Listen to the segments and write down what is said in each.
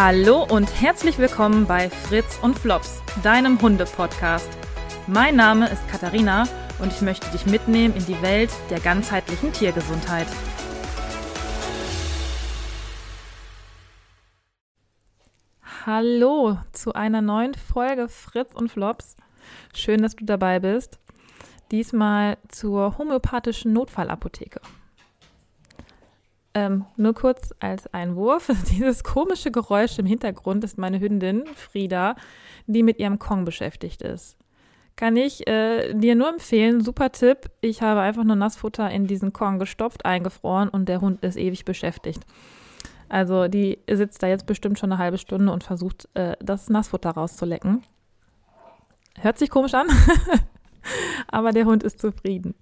Hallo und herzlich willkommen bei Fritz und Flops, deinem Hunde-Podcast. Mein Name ist Katharina und ich möchte dich mitnehmen in die Welt der ganzheitlichen Tiergesundheit. Hallo zu einer neuen Folge Fritz und Flops. Schön, dass du dabei bist. Diesmal zur homöopathischen Notfallapotheke. Ähm, nur kurz als Einwurf. Dieses komische Geräusch im Hintergrund ist meine Hündin Frieda, die mit ihrem Kong beschäftigt ist. Kann ich äh, dir nur empfehlen, super Tipp. Ich habe einfach nur Nassfutter in diesen Kong gestopft, eingefroren und der Hund ist ewig beschäftigt. Also die sitzt da jetzt bestimmt schon eine halbe Stunde und versucht, äh, das Nassfutter rauszulecken. Hört sich komisch an, aber der Hund ist zufrieden.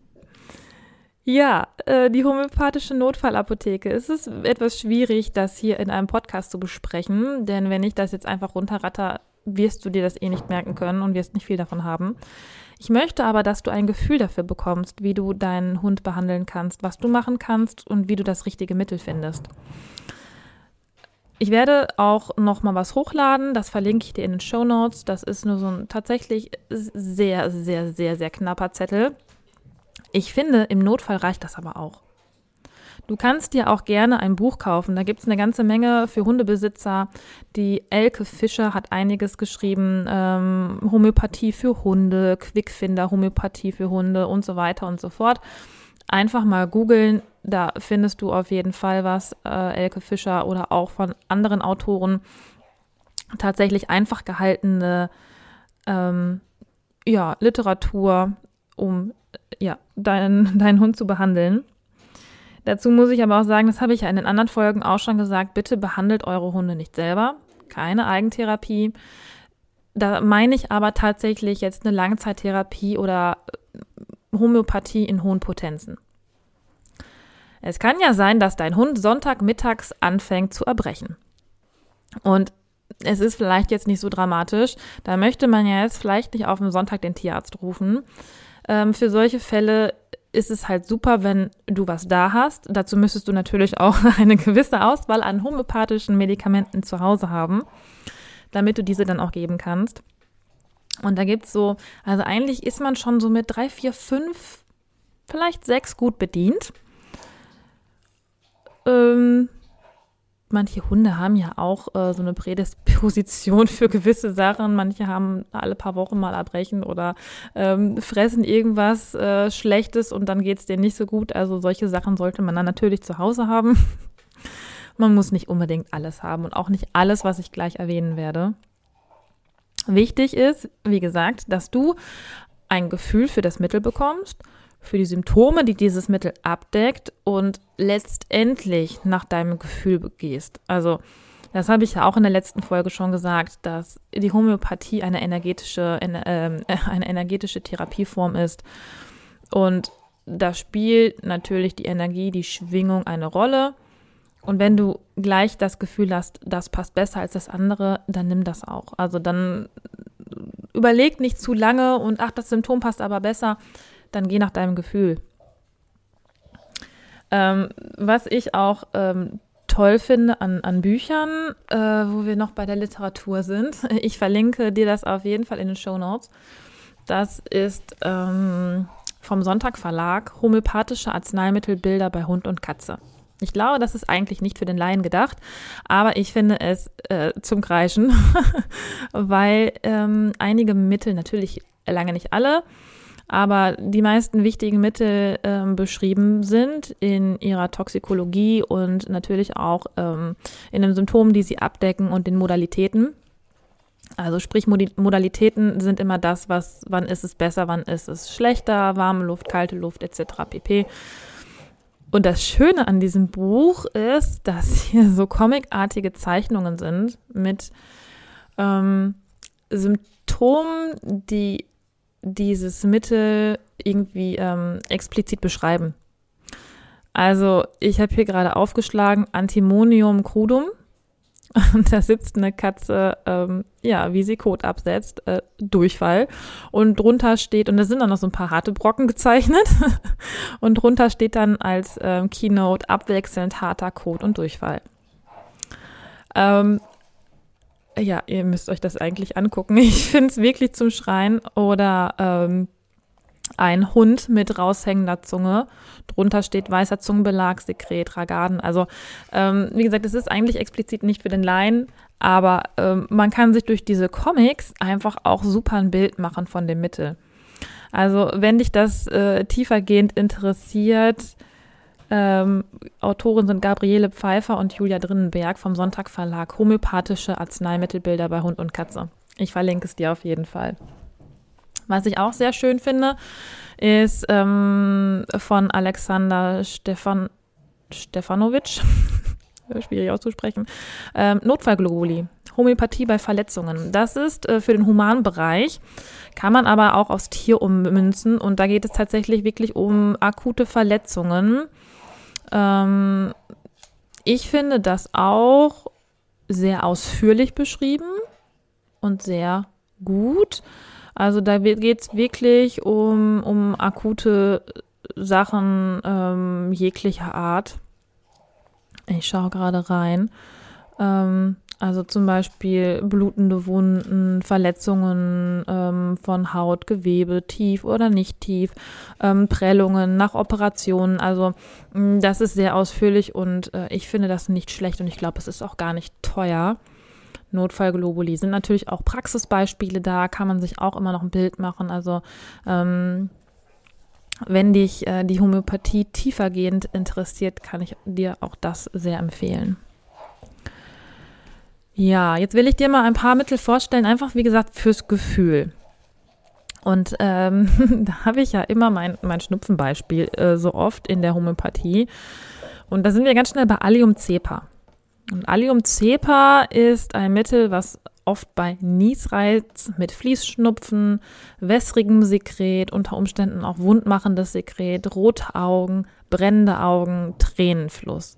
Ja, äh, die homöopathische Notfallapotheke. Es ist etwas schwierig, das hier in einem Podcast zu besprechen, denn wenn ich das jetzt einfach runterratter, wirst du dir das eh nicht merken können und wirst nicht viel davon haben. Ich möchte aber, dass du ein Gefühl dafür bekommst, wie du deinen Hund behandeln kannst, was du machen kannst und wie du das richtige Mittel findest. Ich werde auch noch mal was hochladen, das verlinke ich dir in den Show Notes. Das ist nur so ein tatsächlich sehr, sehr, sehr, sehr knapper Zettel ich finde, im Notfall reicht das aber auch. Du kannst dir auch gerne ein Buch kaufen. Da gibt es eine ganze Menge für Hundebesitzer. Die Elke Fischer hat einiges geschrieben. Ähm, Homöopathie für Hunde, Quickfinder, Homöopathie für Hunde und so weiter und so fort. Einfach mal googeln. Da findest du auf jeden Fall was. Äh, Elke Fischer oder auch von anderen Autoren. Tatsächlich einfach gehaltene ähm, ja, Literatur, um ja, deinen, deinen Hund zu behandeln. Dazu muss ich aber auch sagen, das habe ich ja in den anderen Folgen auch schon gesagt, bitte behandelt eure Hunde nicht selber. Keine Eigentherapie. Da meine ich aber tatsächlich jetzt eine Langzeittherapie oder äh, Homöopathie in hohen Potenzen. Es kann ja sein, dass dein Hund Sonntagmittags anfängt zu erbrechen. Und es ist vielleicht jetzt nicht so dramatisch. Da möchte man ja jetzt vielleicht nicht auf dem Sonntag den Tierarzt rufen. Ähm, für solche Fälle ist es halt super, wenn du was da hast. Dazu müsstest du natürlich auch eine gewisse Auswahl an homöopathischen Medikamenten zu Hause haben, damit du diese dann auch geben kannst. Und da gibt's so, also eigentlich ist man schon so mit drei, vier, fünf, vielleicht sechs gut bedient. Ähm, manche Hunde haben ja auch äh, so eine Prädisposition für gewisse Sachen. Manche haben alle paar Wochen mal Erbrechen oder ähm, fressen irgendwas äh, Schlechtes und dann geht es denen nicht so gut. Also solche Sachen sollte man dann natürlich zu Hause haben. man muss nicht unbedingt alles haben und auch nicht alles, was ich gleich erwähnen werde. Wichtig ist, wie gesagt, dass du ein Gefühl für das Mittel bekommst für die Symptome, die dieses Mittel abdeckt und letztendlich nach deinem Gefühl gehst. Also das habe ich ja auch in der letzten Folge schon gesagt, dass die Homöopathie eine energetische, eine, äh, eine energetische Therapieform ist. Und da spielt natürlich die Energie, die Schwingung eine Rolle. Und wenn du gleich das Gefühl hast, das passt besser als das andere, dann nimm das auch. Also dann überleg nicht zu lange und ach, das Symptom passt aber besser dann geh nach deinem Gefühl. Ähm, was ich auch ähm, toll finde an, an Büchern, äh, wo wir noch bei der Literatur sind, ich verlinke dir das auf jeden Fall in den Show Notes. Das ist ähm, vom Sonntag Verlag Homöopathische Arzneimittelbilder bei Hund und Katze. Ich glaube, das ist eigentlich nicht für den Laien gedacht, aber ich finde es äh, zum Kreischen, weil ähm, einige Mittel, natürlich lange nicht alle, aber die meisten wichtigen Mittel ähm, beschrieben sind in ihrer Toxikologie und natürlich auch ähm, in den Symptomen, die sie abdecken und den Modalitäten. Also sprich, Modalitäten sind immer das, was, wann ist es besser, wann ist es schlechter, warme Luft, kalte Luft etc. pp. Und das Schöne an diesem Buch ist, dass hier so comicartige Zeichnungen sind mit ähm, Symptomen, die dieses Mittel irgendwie ähm, explizit beschreiben. Also ich habe hier gerade aufgeschlagen Antimonium crudum. Und da sitzt eine Katze, ähm, ja, wie sie Kot absetzt, äh, Durchfall. Und drunter steht, und da sind dann noch so ein paar harte Brocken gezeichnet. und drunter steht dann als ähm, Keynote abwechselnd harter Kot und Durchfall. Ähm, ja, ihr müsst euch das eigentlich angucken. Ich finde es wirklich zum Schreien. Oder ähm, ein Hund mit raushängender Zunge. Drunter steht weißer Zungenbelag, Sekret, Ragaden. Also, ähm, wie gesagt, es ist eigentlich explizit nicht für den Laien, aber ähm, man kann sich durch diese Comics einfach auch super ein Bild machen von dem Mittel. Also, wenn dich das äh, tiefergehend interessiert, ähm, Autoren sind Gabriele Pfeiffer und Julia Drinnenberg vom Sonntag Verlag. Homöopathische Arzneimittelbilder bei Hund und Katze. Ich verlinke es dir auf jeden Fall. Was ich auch sehr schön finde, ist ähm, von Alexander Stefan Stefanovic, schwierig auszusprechen, ähm, Notfallglobuli, Homöopathie bei Verletzungen. Das ist äh, für den Humanbereich, kann man aber auch aufs Tier ummünzen und da geht es tatsächlich wirklich um akute Verletzungen. Ähm, ich finde das auch sehr ausführlich beschrieben und sehr gut. Also da geht es wirklich um, um akute Sachen ähm, jeglicher Art. Ich schaue gerade rein. Ähm, also zum Beispiel blutende Wunden, Verletzungen ähm, von Haut, Gewebe, tief oder nicht tief, ähm, Prellungen nach Operationen. Also mh, das ist sehr ausführlich und äh, ich finde das nicht schlecht und ich glaube, es ist auch gar nicht teuer. Notfallglobuli sind natürlich auch Praxisbeispiele da, kann man sich auch immer noch ein Bild machen. Also ähm, wenn dich äh, die Homöopathie tiefergehend interessiert, kann ich dir auch das sehr empfehlen. Ja, jetzt will ich dir mal ein paar Mittel vorstellen, einfach wie gesagt fürs Gefühl. Und ähm, da habe ich ja immer mein, mein Schnupfenbeispiel äh, so oft in der Homöopathie. Und da sind wir ganz schnell bei Allium cepa. Und Allium cepa ist ein Mittel, was oft bei Niesreiz mit Fließschnupfen, wässrigem Sekret, unter Umständen auch wundmachendes Sekret, rote Augen, brennende Augen, Tränenfluss.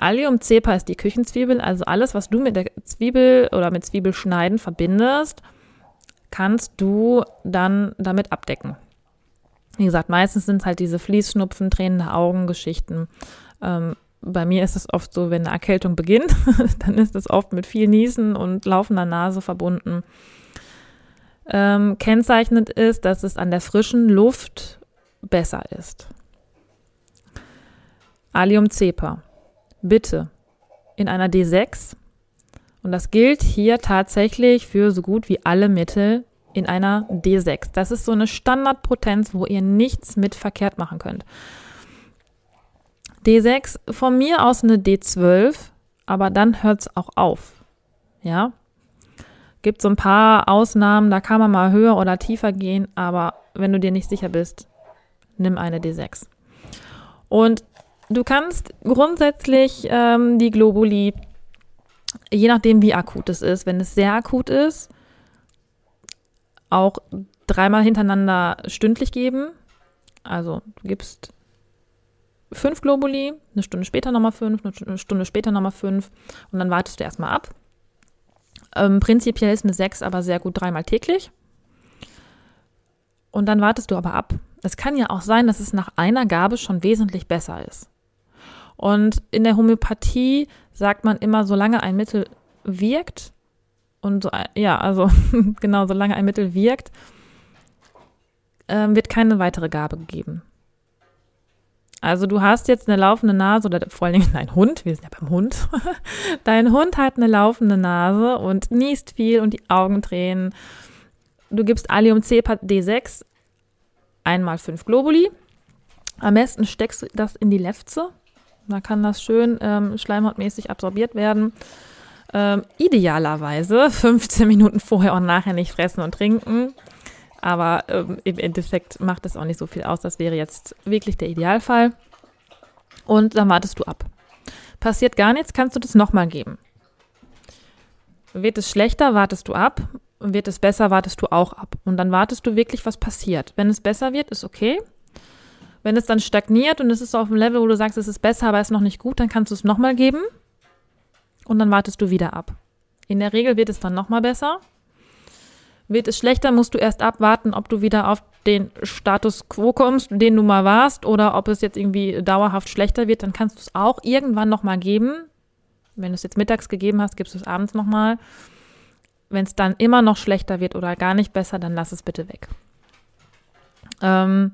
Allium cepa ist die Küchenzwiebel, also alles, was du mit der Zwiebel oder mit Zwiebelschneiden verbindest, kannst du dann damit abdecken. Wie gesagt, meistens sind es halt diese Fließschnupfen, tränende Augen, Geschichten. Ähm, bei mir ist es oft so, wenn eine Erkältung beginnt, dann ist es oft mit viel Niesen und laufender Nase verbunden. Ähm, kennzeichnend ist, dass es an der frischen Luft besser ist. Allium cepa. Bitte in einer D6. Und das gilt hier tatsächlich für so gut wie alle Mittel in einer D6. Das ist so eine Standardpotenz, wo ihr nichts mit verkehrt machen könnt. D6, von mir aus eine D12, aber dann hört es auch auf. Ja. Gibt so ein paar Ausnahmen, da kann man mal höher oder tiefer gehen, aber wenn du dir nicht sicher bist, nimm eine D6. Und du kannst grundsätzlich ähm, die Globuli, je nachdem wie akut es ist, wenn es sehr akut ist, auch dreimal hintereinander stündlich geben. Also du gibst fünf Globuli, eine Stunde später nochmal fünf, eine Stunde später nochmal fünf und dann wartest du erstmal ab. Ähm, prinzipiell ist eine sechs aber sehr gut dreimal täglich. Und dann wartest du aber ab. Es kann ja auch sein, dass es nach einer Gabe schon wesentlich besser ist. Und in der Homöopathie sagt man immer, solange ein Mittel wirkt, und so, ja, also genau, solange ein Mittel wirkt, äh, wird keine weitere Gabe gegeben. Also du hast jetzt eine laufende Nase oder vor allen Dingen dein Hund, wir sind ja beim Hund. Dein Hund hat eine laufende Nase und niest viel und die Augen tränen. Du gibst Allium Cepat D6, einmal fünf Globuli. Am besten steckst du das in die Lefze. Da kann das schön ähm, schleimhautmäßig absorbiert werden. Ähm, idealerweise 15 Minuten vorher und nachher nicht fressen und trinken. Aber ähm, im Endeffekt macht es auch nicht so viel aus. Das wäre jetzt wirklich der Idealfall. Und dann wartest du ab. Passiert gar nichts, kannst du das nochmal geben. Wird es schlechter, wartest du ab. Wird es besser, wartest du auch ab. Und dann wartest du wirklich, was passiert. Wenn es besser wird, ist okay. Wenn es dann stagniert und es ist auf einem Level, wo du sagst, es ist besser, aber es ist noch nicht gut, dann kannst du es nochmal geben. Und dann wartest du wieder ab. In der Regel wird es dann nochmal besser. Wird es schlechter, musst du erst abwarten, ob du wieder auf den Status quo kommst, den du mal warst, oder ob es jetzt irgendwie dauerhaft schlechter wird. Dann kannst du es auch irgendwann nochmal geben. Wenn du es jetzt mittags gegeben hast, gibst du es abends nochmal. Wenn es dann immer noch schlechter wird oder gar nicht besser, dann lass es bitte weg. Ähm,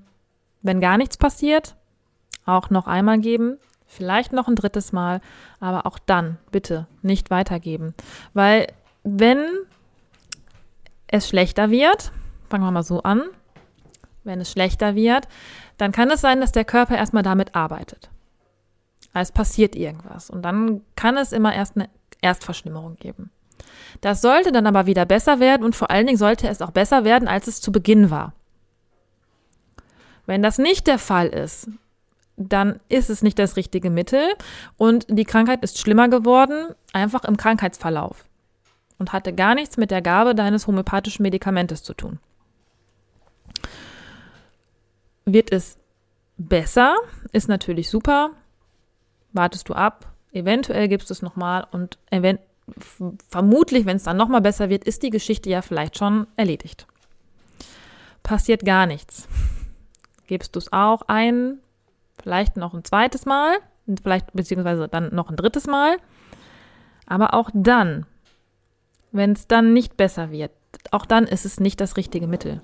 wenn gar nichts passiert, auch noch einmal geben, vielleicht noch ein drittes Mal, aber auch dann bitte nicht weitergeben. Weil wenn es schlechter wird, fangen wir mal so an, wenn es schlechter wird, dann kann es sein, dass der Körper erstmal damit arbeitet. Es passiert irgendwas und dann kann es immer erst eine Erstverschlimmerung geben. Das sollte dann aber wieder besser werden und vor allen Dingen sollte es auch besser werden, als es zu Beginn war. Wenn das nicht der Fall ist, dann ist es nicht das richtige Mittel und die Krankheit ist schlimmer geworden, einfach im Krankheitsverlauf und hatte gar nichts mit der Gabe deines homöopathischen Medikamentes zu tun. Wird es besser, ist natürlich super, wartest du ab, eventuell gibst du es nochmal und vermutlich, wenn es dann nochmal besser wird, ist die Geschichte ja vielleicht schon erledigt. Passiert gar nichts. Gibst du es auch ein, vielleicht noch ein zweites Mal, vielleicht beziehungsweise dann noch ein drittes Mal. Aber auch dann, wenn es dann nicht besser wird, auch dann ist es nicht das richtige Mittel.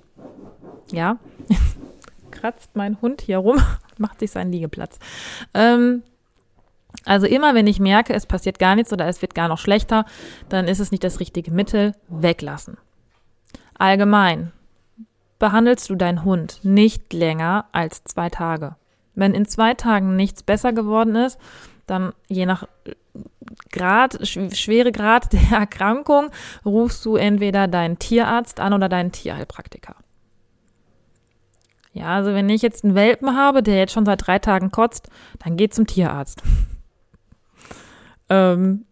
Ja, kratzt mein Hund hier rum, macht sich seinen Liegeplatz. Ähm, also immer, wenn ich merke, es passiert gar nichts oder es wird gar noch schlechter, dann ist es nicht das richtige Mittel, weglassen. Allgemein behandelst du deinen Hund nicht länger als zwei Tage. Wenn in zwei Tagen nichts besser geworden ist, dann je nach Grad, Schweregrad der Erkrankung, rufst du entweder deinen Tierarzt an oder deinen Tierheilpraktiker. Ja, also wenn ich jetzt einen Welpen habe, der jetzt schon seit drei Tagen kotzt, dann geh zum Tierarzt. ähm,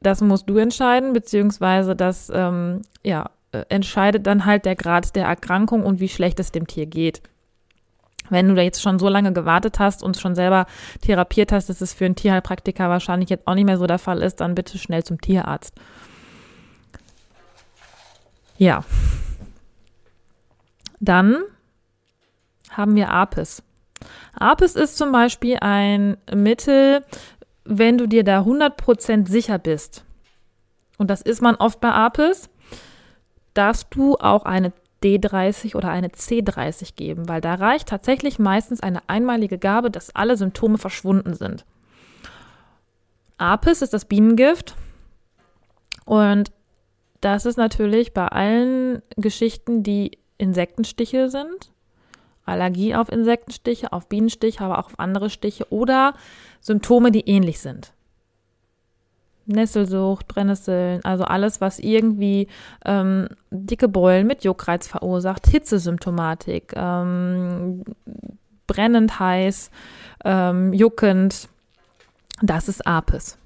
das musst du entscheiden, beziehungsweise das ähm, ja, äh, entscheidet dann halt der Grad der Erkrankung und wie schlecht es dem Tier geht. Wenn du da jetzt schon so lange gewartet hast und schon selber therapiert hast, dass es für einen Tierheilpraktiker wahrscheinlich jetzt auch nicht mehr so der Fall ist, dann bitte schnell zum Tierarzt. Ja. Dann haben wir Apis. Apis ist zum Beispiel ein Mittel, wenn du dir da 100% sicher bist. Und das ist man oft bei Apis, darfst du auch eine D30 oder eine C30 geben, weil da reicht tatsächlich meistens eine einmalige Gabe, dass alle Symptome verschwunden sind. Apis ist das Bienengift und das ist natürlich bei allen Geschichten, die Insektenstiche sind, Allergie auf Insektenstiche, auf Bienenstiche, aber auch auf andere Stiche oder Symptome, die ähnlich sind. Nesselsucht, Brennnesseln, also alles, was irgendwie ähm, dicke Beulen mit Juckreiz verursacht, Hitzesymptomatik, ähm, brennend heiß, ähm, juckend, das ist Apis.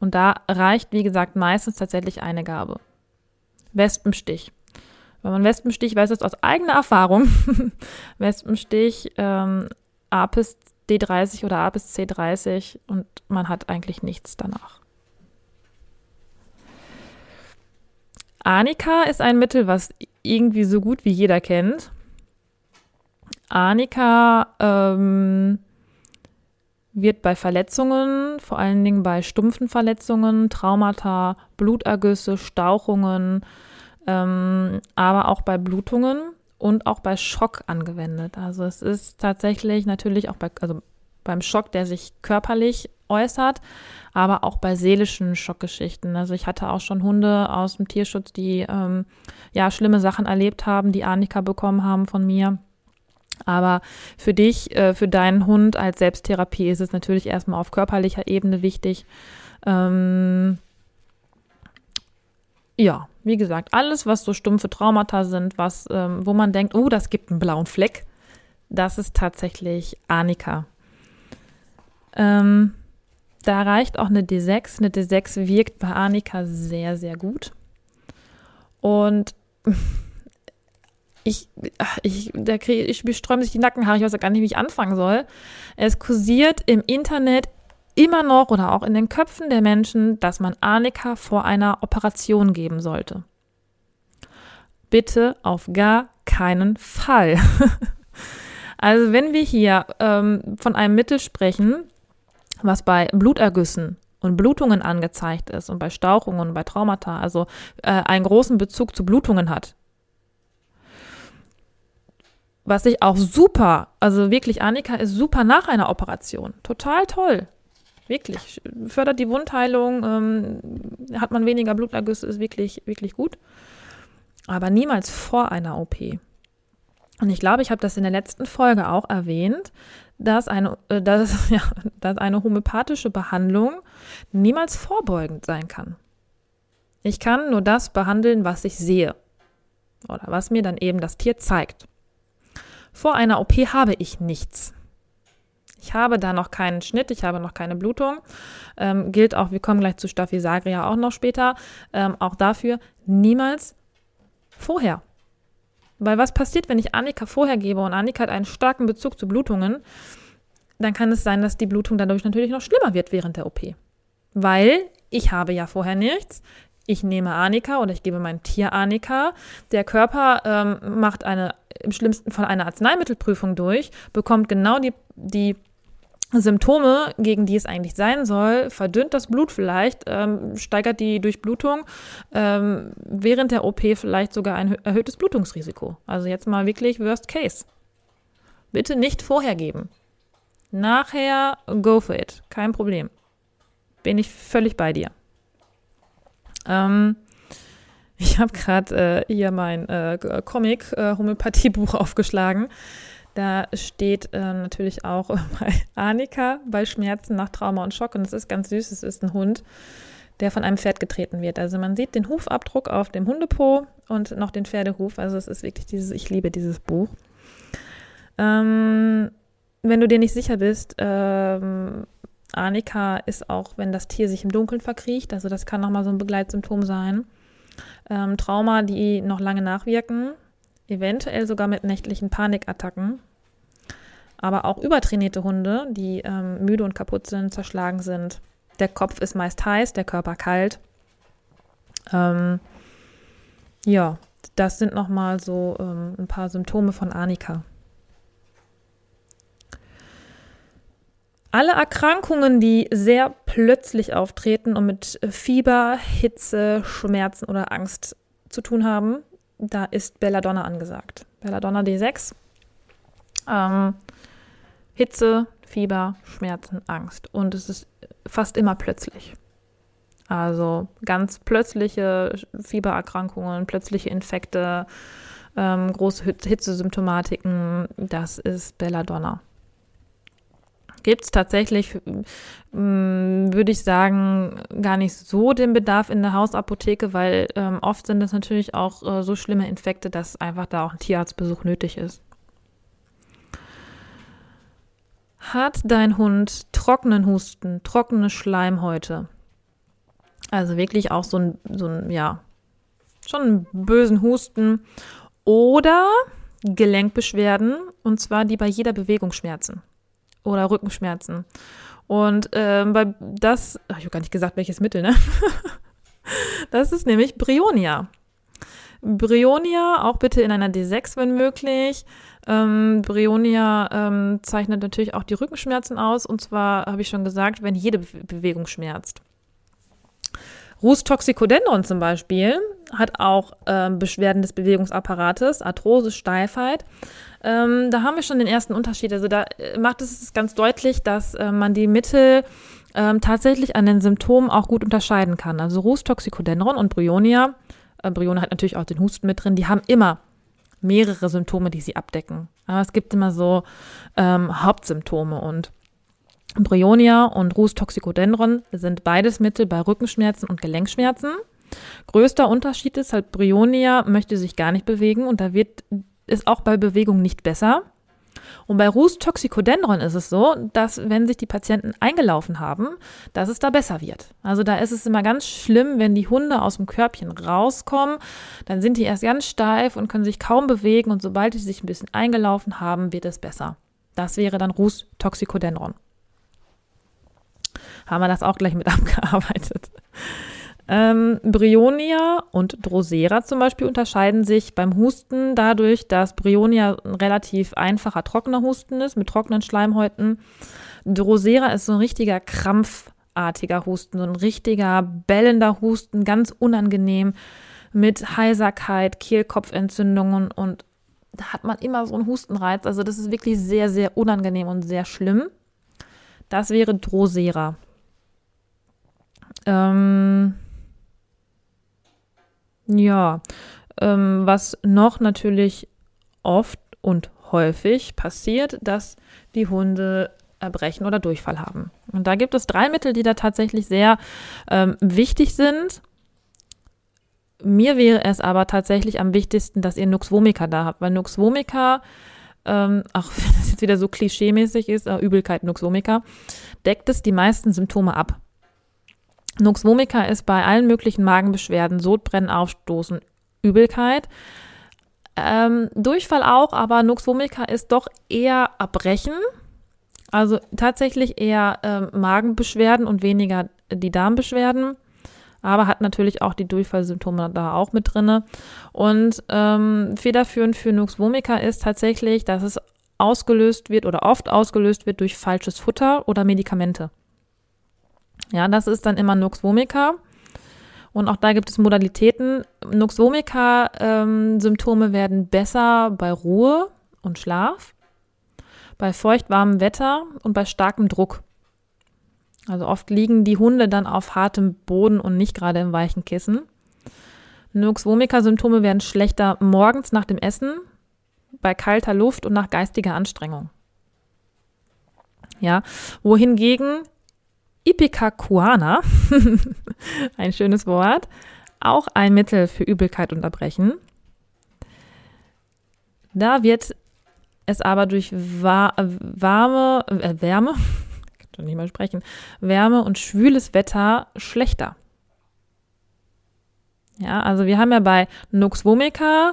Und da reicht, wie gesagt, meistens tatsächlich eine Gabe. Wespenstich. Wenn man Wespenstich weiß, ist aus eigener Erfahrung. Wespenstich, ähm, Apis D30 oder Apis C30 und man hat eigentlich nichts danach. Arnika ist ein Mittel, was irgendwie so gut wie jeder kennt. Arnika ähm, wird bei Verletzungen, vor allen Dingen bei stumpfen Verletzungen, Traumata, Blutergüsse, Stauchungen, ähm, aber auch bei Blutungen und auch bei Schock angewendet. Also es ist tatsächlich natürlich auch bei, also beim Schock, der sich körperlich äußert, aber auch bei seelischen Schockgeschichten. Also ich hatte auch schon Hunde aus dem Tierschutz, die ähm, ja schlimme Sachen erlebt haben, die Annika bekommen haben von mir. Aber für dich, äh, für deinen Hund als Selbsttherapie ist es natürlich erstmal auf körperlicher Ebene wichtig. Ähm, ja, wie gesagt, alles, was so stumpfe Traumata sind, was, ähm, wo man denkt, oh, das gibt einen blauen Fleck, das ist tatsächlich Annika. Ähm, da reicht auch eine D6. Eine D6 wirkt bei Annika sehr, sehr gut. Und ich, ich, da kriege ich, ich sträume sich die Nackenhaare, ich weiß gar nicht, wie ich anfangen soll. Es kursiert im Internet immer noch oder auch in den Köpfen der Menschen, dass man Annika vor einer Operation geben sollte. Bitte auf gar keinen Fall. also wenn wir hier ähm, von einem Mittel sprechen, was bei Blutergüssen und Blutungen angezeigt ist und bei Stauchungen und bei Traumata, also äh, einen großen Bezug zu Blutungen hat. Was ich auch super, also wirklich, Annika ist super nach einer Operation. Total toll. Wirklich. Fördert die Wundheilung, ähm, hat man weniger Blutergüsse, ist wirklich, wirklich gut. Aber niemals vor einer OP. Und ich glaube, ich habe das in der letzten Folge auch erwähnt, dass eine, äh, dass, ja, dass eine homöopathische Behandlung niemals vorbeugend sein kann. Ich kann nur das behandeln, was ich sehe oder was mir dann eben das Tier zeigt. Vor einer OP habe ich nichts. Ich habe da noch keinen Schnitt, ich habe noch keine Blutung. Ähm, gilt auch, wir kommen gleich zu Staphysagria auch noch später, ähm, auch dafür niemals vorher. Weil was passiert, wenn ich Annika vorher gebe und Annika hat einen starken Bezug zu Blutungen, dann kann es sein, dass die Blutung dadurch natürlich noch schlimmer wird während der OP. Weil ich habe ja vorher nichts. Ich nehme Annika oder ich gebe mein Tier Annika. Der Körper ähm, macht eine, im schlimmsten Fall eine Arzneimittelprüfung durch, bekommt genau die, die Symptome, gegen die es eigentlich sein soll, verdünnt das Blut vielleicht, ähm, steigert die Durchblutung, ähm, während der OP vielleicht sogar ein erhöhtes Blutungsrisiko. Also jetzt mal wirklich Worst Case. Bitte nicht vorher geben. Nachher go for it. Kein Problem. Bin ich völlig bei dir. Ähm, ich habe gerade äh, hier mein äh, Comic äh, Homöopathiebuch aufgeschlagen. Da steht äh, natürlich auch bei Annika bei Schmerzen nach Trauma und Schock. Und es ist ganz süß. Es ist ein Hund, der von einem Pferd getreten wird. Also man sieht den Hufabdruck auf dem Hundepo und noch den Pferdehuf. Also es ist wirklich dieses, ich liebe dieses Buch. Ähm, wenn du dir nicht sicher bist, ähm, Annika ist auch, wenn das Tier sich im Dunkeln verkriecht. Also das kann nochmal so ein Begleitsymptom sein. Ähm, Trauma, die noch lange nachwirken eventuell sogar mit nächtlichen Panikattacken. Aber auch übertrainierte Hunde, die ähm, müde und kaputt sind, zerschlagen sind. Der Kopf ist meist heiß, der Körper kalt. Ähm, ja, das sind nochmal so ähm, ein paar Symptome von Anika. Alle Erkrankungen, die sehr plötzlich auftreten und mit Fieber, Hitze, Schmerzen oder Angst zu tun haben, da ist Belladonna angesagt. Belladonna D6. Ähm, Hitze, Fieber, Schmerzen, Angst. Und es ist fast immer plötzlich. Also ganz plötzliche Fiebererkrankungen, plötzliche Infekte, ähm, große Hitzesymptomatiken, das ist Belladonna gibt es tatsächlich, mm, würde ich sagen, gar nicht so den Bedarf in der Hausapotheke, weil ähm, oft sind es natürlich auch äh, so schlimme Infekte, dass einfach da auch ein Tierarztbesuch nötig ist. Hat dein Hund trockenen Husten, trockene Schleimhäute? Also wirklich auch so ein, so ein, ja, schon einen bösen Husten oder Gelenkbeschwerden und zwar die bei jeder Bewegung schmerzen oder Rückenschmerzen. Und ähm, bei das, ich habe gar nicht gesagt, welches Mittel, ne? das ist nämlich Brionia. Brionia, auch bitte in einer D6, wenn möglich. Ähm, Brionia ähm, zeichnet natürlich auch die Rückenschmerzen aus. Und zwar habe ich schon gesagt, wenn jede Be Bewegung schmerzt. Rus toxicodendron zum Beispiel hat auch äh, Beschwerden des Bewegungsapparates, Arthrose, Steifheit. Ähm, da haben wir schon den ersten Unterschied. Also da äh, macht es ganz deutlich, dass äh, man die Mittel ähm, tatsächlich an den Symptomen auch gut unterscheiden kann. Also Rus Toxicodendron und Bryonia, äh, Bryonia hat natürlich auch den Husten mit drin, die haben immer mehrere Symptome, die sie abdecken. Aber es gibt immer so ähm, Hauptsymptome und Bryonia und Rus Toxicodendron sind beides Mittel bei Rückenschmerzen und Gelenkschmerzen. Größter Unterschied ist halt, Bryonia möchte sich gar nicht bewegen und da wird ist auch bei Bewegung nicht besser. Und bei Rus Toxicodendron ist es so, dass wenn sich die Patienten eingelaufen haben, dass es da besser wird. Also da ist es immer ganz schlimm, wenn die Hunde aus dem Körbchen rauskommen, dann sind die erst ganz steif und können sich kaum bewegen und sobald sie sich ein bisschen eingelaufen haben, wird es besser. Das wäre dann Rus Toxicodendron. Haben wir das auch gleich mit abgearbeitet. Ähm, Bryonia und Drosera zum Beispiel unterscheiden sich beim Husten dadurch, dass Bryonia ein relativ einfacher trockener Husten ist mit trockenen Schleimhäuten. Drosera ist so ein richtiger Krampf, krampfartiger Husten, so ein richtiger bellender Husten, ganz unangenehm mit Heiserkeit, Kehlkopfentzündungen und da hat man immer so einen Hustenreiz. Also das ist wirklich sehr, sehr unangenehm und sehr schlimm. Das wäre Drosera. Ähm, ja, ähm, was noch natürlich oft und häufig passiert, dass die Hunde Erbrechen oder Durchfall haben. Und da gibt es drei Mittel, die da tatsächlich sehr ähm, wichtig sind. Mir wäre es aber tatsächlich am wichtigsten, dass ihr Nux vomica da habt, weil Nux vomica, ähm, auch wenn das jetzt wieder so klischeemäßig ist, äh, Übelkeit Nux vomica, deckt es die meisten Symptome ab. Nux vomica ist bei allen möglichen Magenbeschwerden, Sodbrennen, Aufstoßen, Übelkeit. Ähm, Durchfall auch, aber Nux vomica ist doch eher Erbrechen. Also tatsächlich eher ähm, Magenbeschwerden und weniger die Darmbeschwerden. Aber hat natürlich auch die Durchfallsymptome da auch mit drinne. Und ähm, federführend für Nux vomica ist tatsächlich, dass es ausgelöst wird oder oft ausgelöst wird durch falsches Futter oder Medikamente. Ja, das ist dann immer Nux vomica. Und auch da gibt es Modalitäten. Nux vomica ähm, werden besser bei Ruhe und Schlaf, bei feuchtwarmem Wetter und bei starkem Druck. Also oft liegen die Hunde dann auf hartem Boden und nicht gerade im weichen Kissen. Nux vomica Symptome werden schlechter morgens nach dem Essen, bei kalter Luft und nach geistiger Anstrengung. Ja, wohingegen Ipecacuana, ein schönes Wort, auch ein Mittel für Übelkeit und Erbrechen. Da wird es aber durch warme, äh, Wärme, kann nicht mal sprechen, Wärme und schwüles Wetter schlechter. Ja, also wir haben ja bei Nux vomica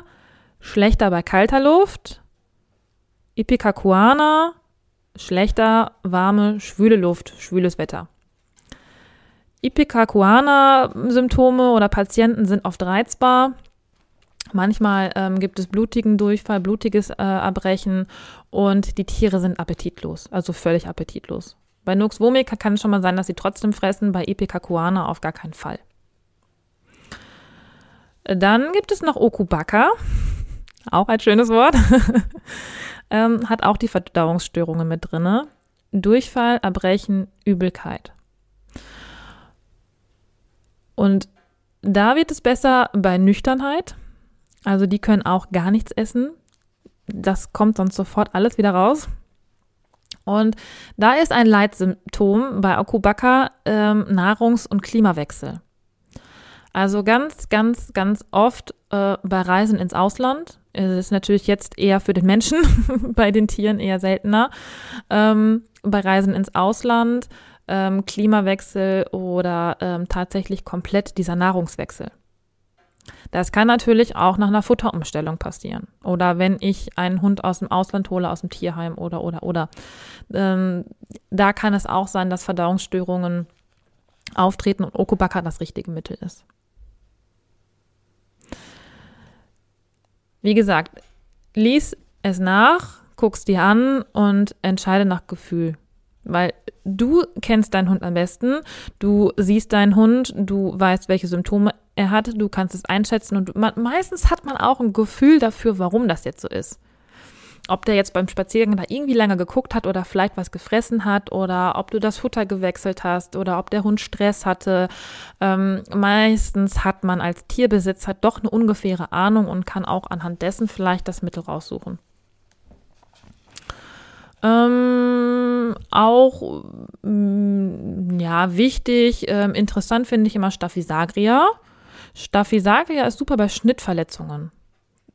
schlechter bei kalter Luft, Ipecacuana schlechter, warme, schwüle Luft, schwüles Wetter. Ipecacuana-Symptome oder Patienten sind oft reizbar. Manchmal ähm, gibt es blutigen Durchfall, blutiges äh, Erbrechen und die Tiere sind appetitlos, also völlig appetitlos. Bei Nux vomica kann es schon mal sein, dass sie trotzdem fressen, bei Ipecacuana auf gar keinen Fall. Dann gibt es noch Okubaka, auch ein schönes Wort, ähm, hat auch die Verdauungsstörungen mit drinne. Durchfall, Erbrechen, Übelkeit. Und da wird es besser bei Nüchternheit. Also die können auch gar nichts essen. Das kommt sonst sofort alles wieder raus. Und da ist ein Leitsymptom bei Okubaka ähm, Nahrungs- und Klimawechsel. Also ganz, ganz, ganz oft äh, bei Reisen ins Ausland. Es ist natürlich jetzt eher für den Menschen, bei den Tieren eher seltener. Ähm, bei Reisen ins Ausland ähm, Klimawechsel oder ähm, tatsächlich komplett dieser Nahrungswechsel. Das kann natürlich auch nach einer Futterumstellung passieren. Oder wenn ich einen Hund aus dem Ausland hole, aus dem Tierheim oder, oder, oder. Ähm, da kann es auch sein, dass Verdauungsstörungen auftreten und Okubaka das richtige Mittel ist. Wie gesagt, lies es nach, guck's dir an und entscheide nach Gefühl. Weil du kennst deinen Hund am besten, du siehst deinen Hund, du weißt, welche Symptome er hat, du kannst es einschätzen und man, meistens hat man auch ein Gefühl dafür, warum das jetzt so ist. Ob der jetzt beim Spaziergang da irgendwie lange geguckt hat oder vielleicht was gefressen hat oder ob du das Futter gewechselt hast oder ob der Hund Stress hatte. Ähm, meistens hat man als Tierbesitzer doch eine ungefähre Ahnung und kann auch anhand dessen vielleicht das Mittel raussuchen. Ähm, auch mm, ja wichtig, ähm, interessant finde ich immer Staphysagria. Staphysagria ist super bei Schnittverletzungen.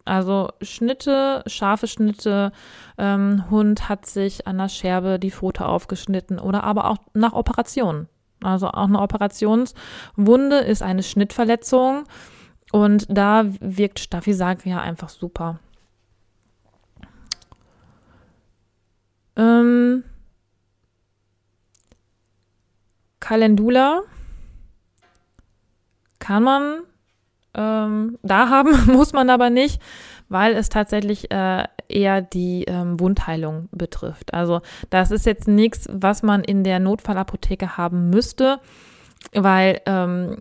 Also Schnitte, scharfe Schnitte, ähm, Hund hat sich an der Scherbe die Pfote aufgeschnitten oder aber auch nach Operationen. Also auch eine Operationswunde ist eine Schnittverletzung und da wirkt Staphysagria einfach super. Ähm, Calendula kann man ähm, da haben, muss man aber nicht, weil es tatsächlich äh, eher die ähm, Wundheilung betrifft. Also das ist jetzt nichts, was man in der Notfallapotheke haben müsste, weil ähm,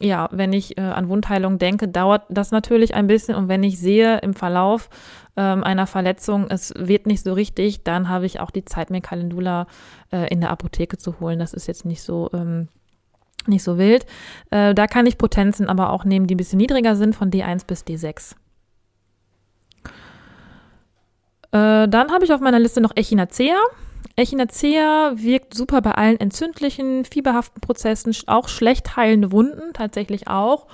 ja, wenn ich äh, an Wundheilung denke, dauert das natürlich ein bisschen. Und wenn ich sehe im Verlauf ähm, einer Verletzung, es wird nicht so richtig, dann habe ich auch die Zeit, mir Calendula äh, in der Apotheke zu holen. Das ist jetzt nicht so, ähm, nicht so wild. Äh, da kann ich Potenzen aber auch nehmen, die ein bisschen niedriger sind, von D1 bis D6. Äh, dann habe ich auf meiner Liste noch Echinacea. Echinacea wirkt super bei allen entzündlichen, fieberhaften Prozessen, auch schlecht heilende Wunden tatsächlich auch.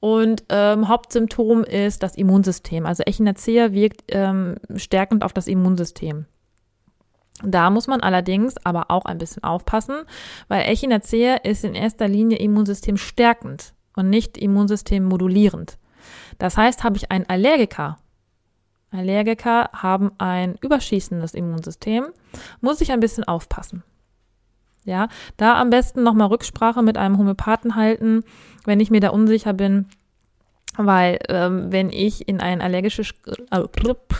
Und ähm, Hauptsymptom ist das Immunsystem. Also Echinacea wirkt ähm, stärkend auf das Immunsystem. Da muss man allerdings aber auch ein bisschen aufpassen, weil Echinacea ist in erster Linie Immunsystem stärkend und nicht Immunsystem modulierend. Das heißt, habe ich einen Allergiker Allergiker haben ein überschießendes Immunsystem, muss ich ein bisschen aufpassen. Ja, da am besten nochmal Rücksprache mit einem Homöopathen halten, wenn ich mir da unsicher bin, weil ähm, wenn ich in ein allergisches, äh,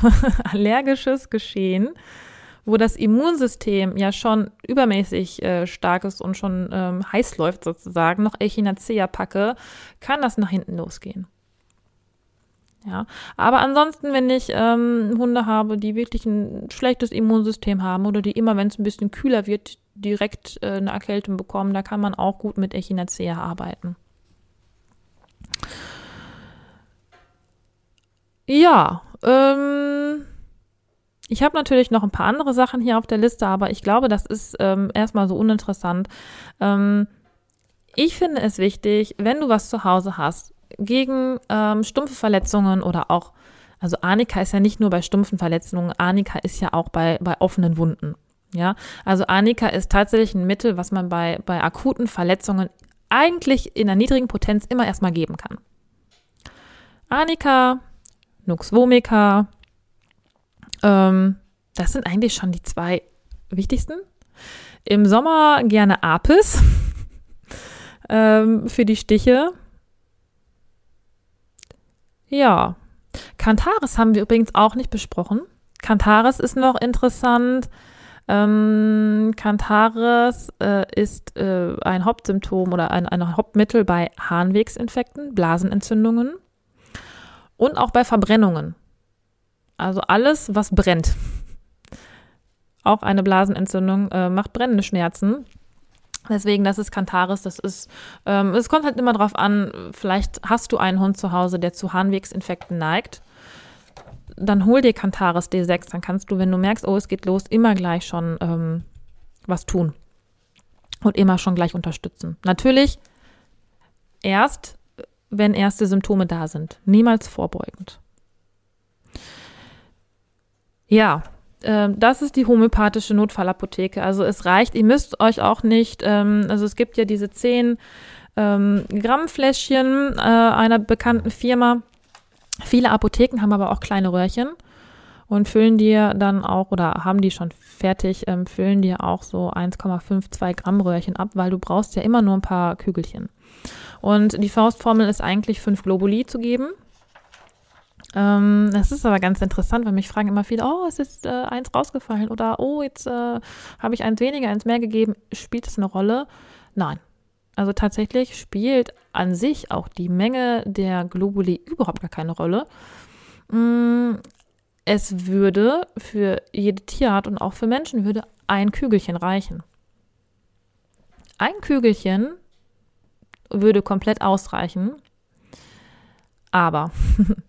allergisches Geschehen, wo das Immunsystem ja schon übermäßig äh, stark ist und schon ähm, heiß läuft sozusagen, noch Echinacea packe, kann das nach hinten losgehen. Ja, aber ansonsten, wenn ich ähm, Hunde habe, die wirklich ein schlechtes Immunsystem haben oder die immer, wenn es ein bisschen kühler wird, direkt äh, eine Erkältung bekommen, da kann man auch gut mit Echinacea arbeiten. Ja, ähm, ich habe natürlich noch ein paar andere Sachen hier auf der Liste, aber ich glaube, das ist ähm, erstmal so uninteressant. Ähm, ich finde es wichtig, wenn du was zu Hause hast, gegen ähm, stumpfe Verletzungen oder auch, also Arnika ist ja nicht nur bei stumpfen Verletzungen, Arnika ist ja auch bei, bei offenen Wunden. Ja, also Arnika ist tatsächlich ein Mittel, was man bei, bei akuten Verletzungen eigentlich in einer niedrigen Potenz immer erstmal geben kann. Arnika, Nux vomica, ähm, das sind eigentlich schon die zwei wichtigsten. Im Sommer gerne Apis ähm, für die Stiche. Ja. Kantaris haben wir übrigens auch nicht besprochen. Kantaris ist noch interessant. Ähm, Kantaris äh, ist äh, ein Hauptsymptom oder ein, ein Hauptmittel bei Harnwegsinfekten, Blasenentzündungen und auch bei Verbrennungen. Also alles, was brennt. Auch eine Blasenentzündung äh, macht brennende Schmerzen. Deswegen, das ist Kantaris, das ist, ähm, es kommt halt immer drauf an, vielleicht hast du einen Hund zu Hause, der zu Harnwegsinfekten neigt. Dann hol dir Kantaris D6, dann kannst du, wenn du merkst, oh, es geht los, immer gleich schon ähm, was tun. Und immer schon gleich unterstützen. Natürlich erst, wenn erste Symptome da sind. Niemals vorbeugend. Ja, das ist die homöopathische Notfallapotheke. Also es reicht, ihr müsst euch auch nicht, ähm, also es gibt ja diese 10 ähm, Gramm Fläschchen äh, einer bekannten Firma. Viele Apotheken haben aber auch kleine Röhrchen und füllen dir dann auch oder haben die schon fertig, ähm, füllen dir auch so 1,52 Gramm Röhrchen ab, weil du brauchst ja immer nur ein paar Kügelchen. Und die Faustformel ist eigentlich 5 Globuli zu geben. Ähm, das ist aber ganz interessant, weil mich fragen immer viele, oh, es ist äh, eins rausgefallen oder oh, jetzt äh, habe ich eins weniger, eins mehr gegeben. Spielt das eine Rolle? Nein. Also tatsächlich spielt an sich auch die Menge der Globuli überhaupt gar keine Rolle. Mm, es würde für jede Tierart und auch für Menschen würde ein Kügelchen reichen. Ein Kügelchen würde komplett ausreichen. Aber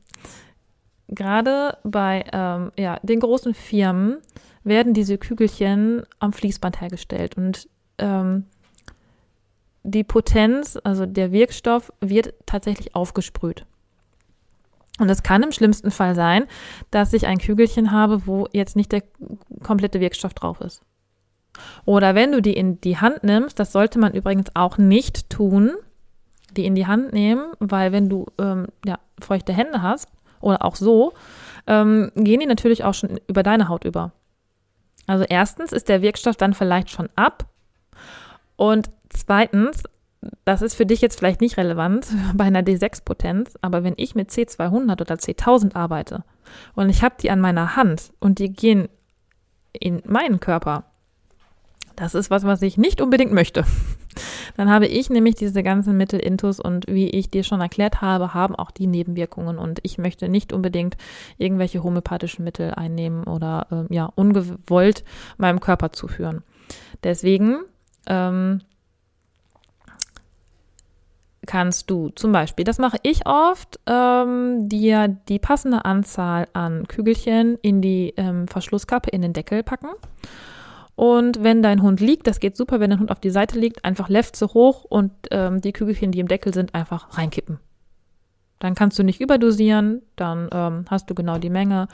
gerade bei ähm, ja, den großen Firmen werden diese Kügelchen am Fließband hergestellt und ähm, die Potenz, also der Wirkstoff, wird tatsächlich aufgesprüht. Und es kann im schlimmsten Fall sein, dass ich ein Kügelchen habe, wo jetzt nicht der komplette Wirkstoff drauf ist. Oder wenn du die in die Hand nimmst, das sollte man übrigens auch nicht tun, die in die Hand nehmen, weil wenn du ähm, ja, feuchte Hände hast, oder auch so, ähm, gehen die natürlich auch schon über deine Haut über. Also erstens ist der Wirkstoff dann vielleicht schon ab und zweitens, das ist für dich jetzt vielleicht nicht relevant bei einer D6-Potenz, aber wenn ich mit C200 oder C1000 arbeite, und ich habe die an meiner Hand und die gehen in meinen Körper, das ist was, was ich nicht unbedingt möchte. Dann habe ich nämlich diese ganzen Mittel intus und wie ich dir schon erklärt habe, haben auch die Nebenwirkungen und ich möchte nicht unbedingt irgendwelche homöopathischen Mittel einnehmen oder äh, ja ungewollt meinem Körper zuführen. Deswegen ähm, kannst du zum Beispiel, das mache ich oft, ähm, dir die passende Anzahl an Kügelchen in die ähm, Verschlusskappe, in den Deckel packen. Und wenn dein Hund liegt, das geht super, wenn dein Hund auf die Seite liegt, einfach Lefze hoch und ähm, die Kügelchen, die im Deckel sind, einfach reinkippen. Dann kannst du nicht überdosieren, dann ähm, hast du genau die Menge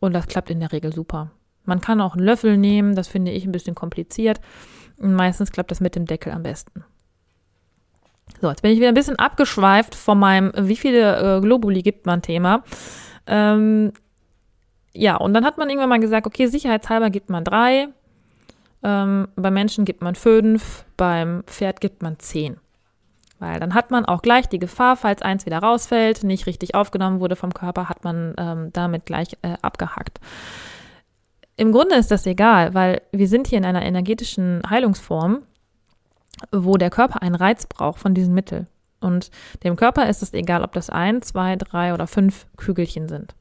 und das klappt in der Regel super. Man kann auch einen Löffel nehmen, das finde ich ein bisschen kompliziert. Meistens klappt das mit dem Deckel am besten. So, jetzt bin ich wieder ein bisschen abgeschweift von meinem, wie viele äh, Globuli gibt man Thema. Ähm, ja, und dann hat man irgendwann mal gesagt, okay, sicherheitshalber gibt man drei, ähm, beim Menschen gibt man fünf, beim Pferd gibt man zehn. Weil dann hat man auch gleich die Gefahr, falls eins wieder rausfällt, nicht richtig aufgenommen wurde vom Körper, hat man ähm, damit gleich äh, abgehackt. Im Grunde ist das egal, weil wir sind hier in einer energetischen Heilungsform wo der Körper einen Reiz braucht von diesem Mittel. Und dem Körper ist es egal, ob das ein, zwei, drei oder fünf Kügelchen sind.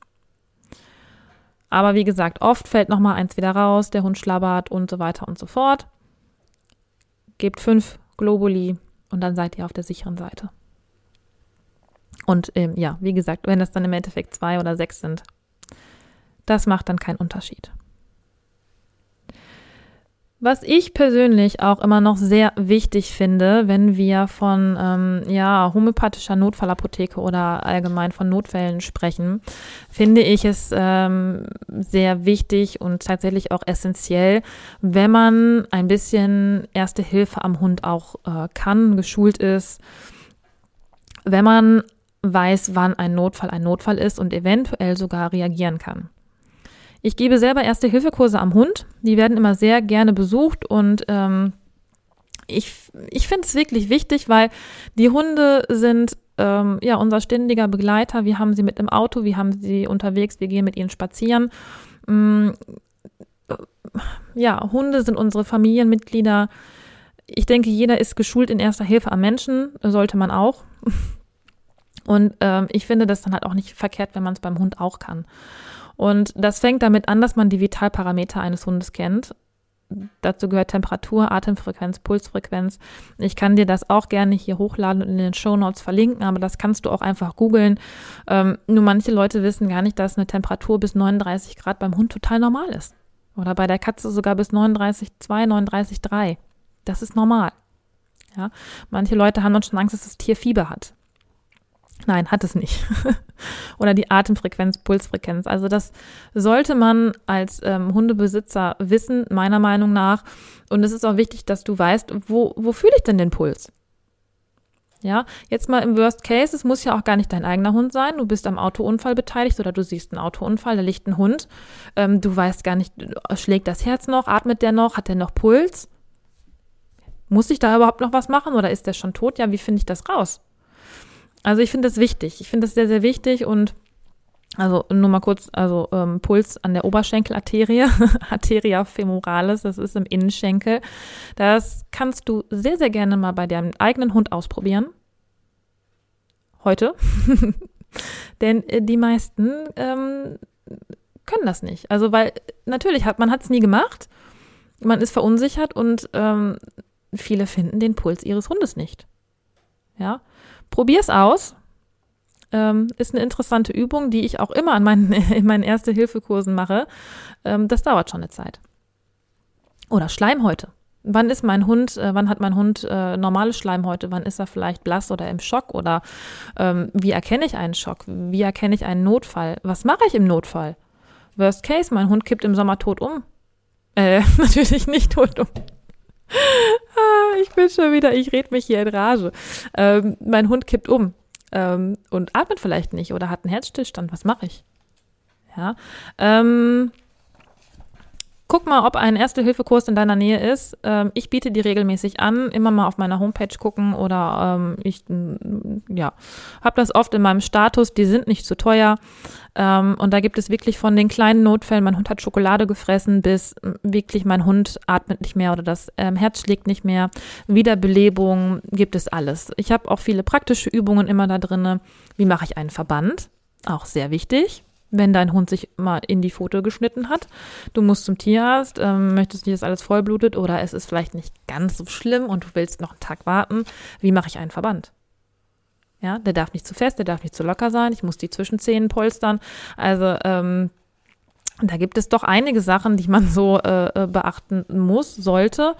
Aber wie gesagt, oft fällt noch mal eins wieder raus, der Hund schlabbert und so weiter und so fort. Gebt fünf Globuli und dann seid ihr auf der sicheren Seite. Und ähm, ja, wie gesagt, wenn das dann im Endeffekt zwei oder sechs sind, das macht dann keinen Unterschied. Was ich persönlich auch immer noch sehr wichtig finde, wenn wir von ähm, ja, homöopathischer Notfallapotheke oder allgemein von Notfällen sprechen, finde ich es ähm, sehr wichtig und tatsächlich auch essentiell, wenn man ein bisschen Erste Hilfe am Hund auch äh, kann, geschult ist, wenn man weiß, wann ein Notfall ein Notfall ist und eventuell sogar reagieren kann. Ich gebe selber Erste-Hilfe-Kurse am Hund. Die werden immer sehr gerne besucht und ähm, ich, ich finde es wirklich wichtig, weil die Hunde sind ähm, ja unser ständiger Begleiter. Wir haben sie mit im Auto, wir haben sie unterwegs, wir gehen mit ihnen spazieren. Ähm, ja, Hunde sind unsere Familienmitglieder. Ich denke, jeder ist geschult in erster Hilfe am Menschen, sollte man auch. Und ähm, ich finde das dann halt auch nicht verkehrt, wenn man es beim Hund auch kann. Und das fängt damit an, dass man die Vitalparameter eines Hundes kennt. Dazu gehört Temperatur, Atemfrequenz, Pulsfrequenz. Ich kann dir das auch gerne hier hochladen und in den Show Notes verlinken, aber das kannst du auch einfach googeln. Ähm, nur manche Leute wissen gar nicht, dass eine Temperatur bis 39 Grad beim Hund total normal ist. Oder bei der Katze sogar bis 39,2, 39,3. Das ist normal. Ja, manche Leute haben dann schon Angst, dass das Tier Fieber hat. Nein, hat es nicht. Oder die Atemfrequenz, Pulsfrequenz. Also das sollte man als ähm, Hundebesitzer wissen, meiner Meinung nach. Und es ist auch wichtig, dass du weißt, wo, wo fühle ich denn den Puls? Ja, jetzt mal im Worst Case, es muss ja auch gar nicht dein eigener Hund sein. Du bist am Autounfall beteiligt oder du siehst einen Autounfall, da liegt ein Hund. Ähm, du weißt gar nicht, schlägt das Herz noch, atmet der noch, hat der noch Puls? Muss ich da überhaupt noch was machen oder ist der schon tot? Ja, wie finde ich das raus? Also ich finde das wichtig. Ich finde das sehr, sehr wichtig und also nur mal kurz, also ähm, Puls an der Oberschenkelarterie, Arteria femoralis, das ist im Innenschenkel. Das kannst du sehr, sehr gerne mal bei deinem eigenen Hund ausprobieren. Heute. Denn äh, die meisten ähm, können das nicht. Also weil natürlich hat man hat es nie gemacht, man ist verunsichert und ähm, viele finden den Puls ihres Hundes nicht. Ja, Probier's aus. Ähm, ist eine interessante Übung, die ich auch immer an meinen, in meinen Erste-Hilfe-Kursen mache. Ähm, das dauert schon eine Zeit. Oder Schleimhäute. Wann ist mein Hund, äh, wann hat mein Hund äh, normale Schleimhäute? Wann ist er vielleicht blass oder im Schock? Oder ähm, wie erkenne ich einen Schock? Wie erkenne ich einen Notfall? Was mache ich im Notfall? Worst case, mein Hund kippt im Sommer tot um. Äh, natürlich nicht tot um ich bin schon wieder, ich rede mich hier in Rage. Ähm, mein Hund kippt um ähm, und atmet vielleicht nicht oder hat einen Herzstillstand. Was mache ich? Ja. Ähm, Guck mal, ob ein Erste-Hilfe-Kurs in deiner Nähe ist. Ähm, ich biete die regelmäßig an, immer mal auf meiner Homepage gucken oder ähm, ich ja, habe das oft in meinem Status, die sind nicht zu teuer. Ähm, und da gibt es wirklich von den kleinen Notfällen, mein Hund hat Schokolade gefressen, bis wirklich mein Hund atmet nicht mehr oder das ähm, Herz schlägt nicht mehr. Wiederbelebung gibt es alles. Ich habe auch viele praktische Übungen immer da drinne. Wie mache ich einen Verband? Auch sehr wichtig wenn dein Hund sich mal in die Foto geschnitten hat. Du musst zum Tierarzt, ähm, möchtest nicht, dass alles vollblutet oder es ist vielleicht nicht ganz so schlimm und du willst noch einen Tag warten. Wie mache ich einen Verband? Ja, der darf nicht zu fest, der darf nicht zu locker sein. Ich muss die Zwischenzähne polstern. Also ähm, da gibt es doch einige Sachen, die man so äh, äh, beachten muss, sollte.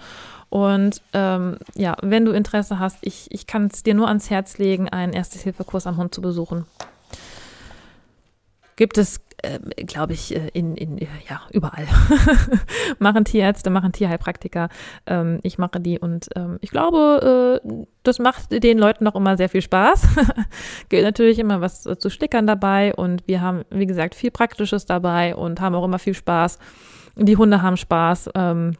Und ähm, ja, wenn du Interesse hast, ich, ich kann es dir nur ans Herz legen, einen Erste-Hilfe-Kurs am Hund zu besuchen gibt es, äh, glaube ich, äh, in, in, ja, überall. machen Tierärzte, machen Tierheilpraktiker. Ähm, ich mache die und ähm, ich glaube, äh, das macht den Leuten noch immer sehr viel Spaß. Gibt natürlich immer was zu stickern dabei und wir haben, wie gesagt, viel Praktisches dabei und haben auch immer viel Spaß. Die Hunde haben Spaß. Ähm,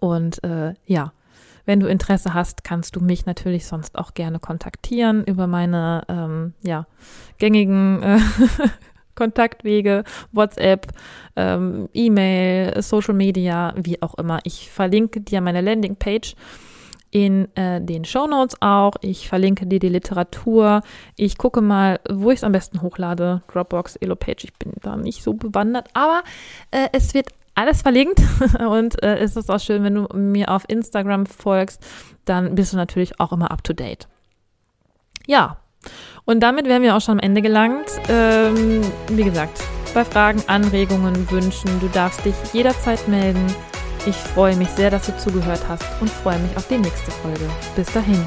und äh, ja, wenn du Interesse hast, kannst du mich natürlich sonst auch gerne kontaktieren über meine ähm, ja, gängigen äh, Kontaktwege, WhatsApp, ähm, E-Mail, Social Media, wie auch immer. Ich verlinke dir meine Landingpage in äh, den Show Notes auch. Ich verlinke dir die Literatur. Ich gucke mal, wo ich es am besten hochlade. Dropbox, Elopage. Ich bin da nicht so bewandert, aber äh, es wird alles verlinkt und äh, es ist auch schön, wenn du mir auf Instagram folgst, dann bist du natürlich auch immer up to date. Ja, und damit wären wir auch schon am Ende gelangt. Ähm, wie gesagt, bei Fragen, Anregungen, Wünschen, du darfst dich jederzeit melden. Ich freue mich sehr, dass du zugehört hast und freue mich auf die nächste Folge. Bis dahin.